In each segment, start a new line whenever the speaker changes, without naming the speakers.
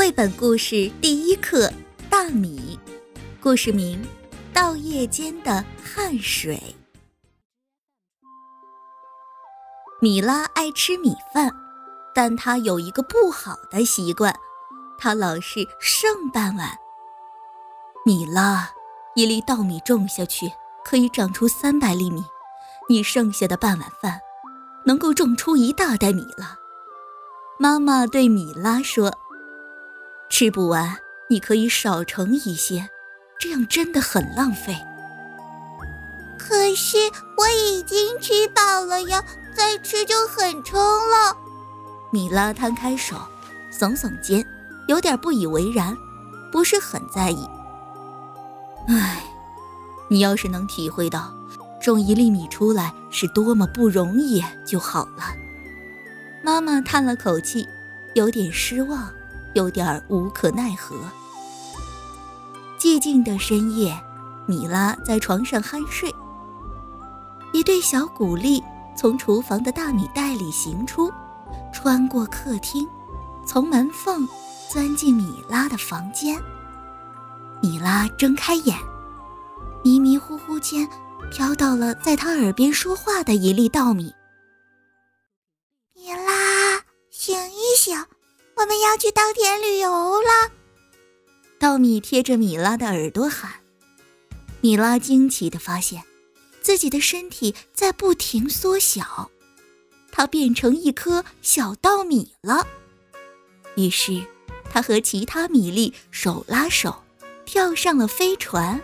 绘本故事第一课：大米。故事名：稻叶间的汗水。米拉爱吃米饭，但她有一个不好的习惯，她老是剩半碗。米拉，一粒稻米种下去可以长出三百粒米，你剩下的半碗饭，能够种出一大袋米了。妈妈对米拉说。吃不完，你可以少盛一些，这样真的很浪费。
可是我已经吃饱了呀，再吃就很撑了。
米拉摊开手，耸耸肩，有点不以为然，不是很在意。唉，你要是能体会到种一粒米出来是多么不容易就好了。妈妈叹了口气，有点失望。有点无可奈何。寂静的深夜，米拉在床上酣睡。一对小古力从厨房的大米袋里行出，穿过客厅，从门缝钻进米拉的房间。米拉睁开眼，迷迷糊糊间飘到了在他耳边说话的一粒稻米。
米拉，醒一醒！我们要去稻田旅游了。
稻米贴着米拉的耳朵喊。米拉惊奇的发现，自己的身体在不停缩小，它变成一颗小稻米了。于是，他和其他米粒手拉手，跳上了飞船。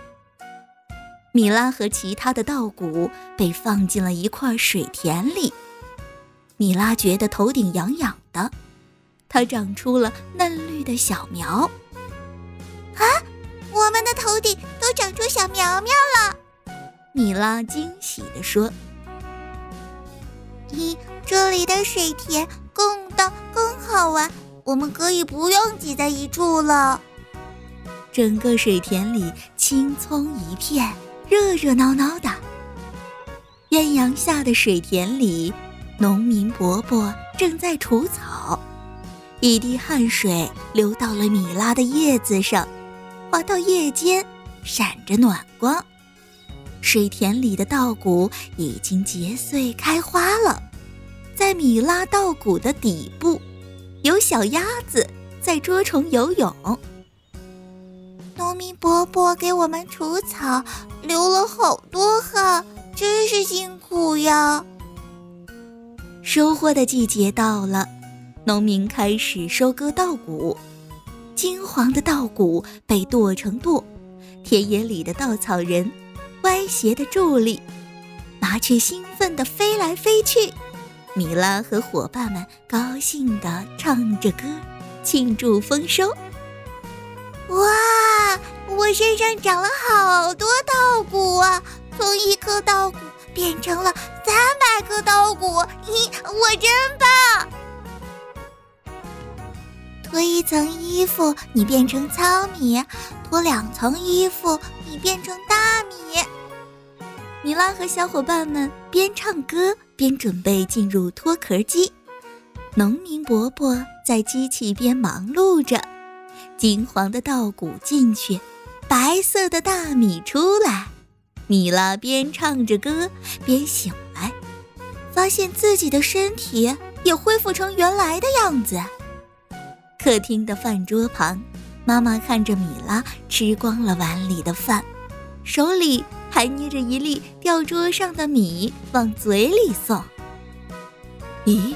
米拉和其他的稻谷被放进了一块水田里。米拉觉得头顶痒痒的。它长出了嫩绿的小苗，
啊！我们的头顶都长出小苗苗了。
米拉惊喜地说：“
咦，这里的水田更大更好玩，我们可以不用挤在一处了。”
整个水田里青葱一片，热热闹闹的。艳阳下的水田里，农民伯伯正在除草。一滴汗水流到了米拉的叶子上，滑到叶间，闪着暖光。水田里的稻谷已经结穗开花了，在米拉稻谷的底部，有小鸭子在捉虫游泳。
农民伯伯给我们除草，流了好多汗，真是辛苦呀。
收获的季节到了。农民开始收割稻谷，金黄的稻谷被剁成垛，田野里的稻草人歪斜的伫立，麻雀兴奋地飞来飞去。米拉和伙伴们高兴地唱着歌，庆祝丰收。
哇，我身上长了好多稻谷啊！从一颗稻谷变成了三百颗稻谷，咦，我真棒！脱一层衣服，你变成糙米；脱两层衣服，你变成大米。
米拉和小伙伴们边唱歌边准备进入脱壳机。农民伯伯在机器边忙碌着，金黄的稻谷进去，白色的大米出来。米拉边唱着歌边醒来，发现自己的身体也恢复成原来的样子。客厅的饭桌旁，妈妈看着米拉吃光了碗里的饭，手里还捏着一粒掉桌上的米往嘴里送。咦，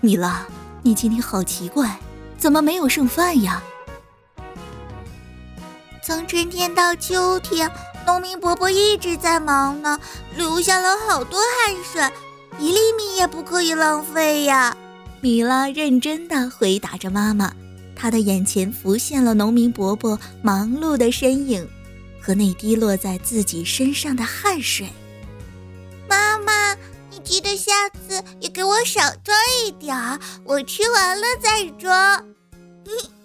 米拉，你今天好奇怪，怎么没有剩饭呀？
从春天到秋天，农民伯伯一直在忙呢，流下了好多汗水，一粒米也不可以浪费呀。
米拉认真地回答着妈妈。他的眼前浮现了农民伯伯忙碌的身影，和那滴落在自己身上的汗水。
妈妈，你记得下次也给我少装一点儿，我吃完了再装。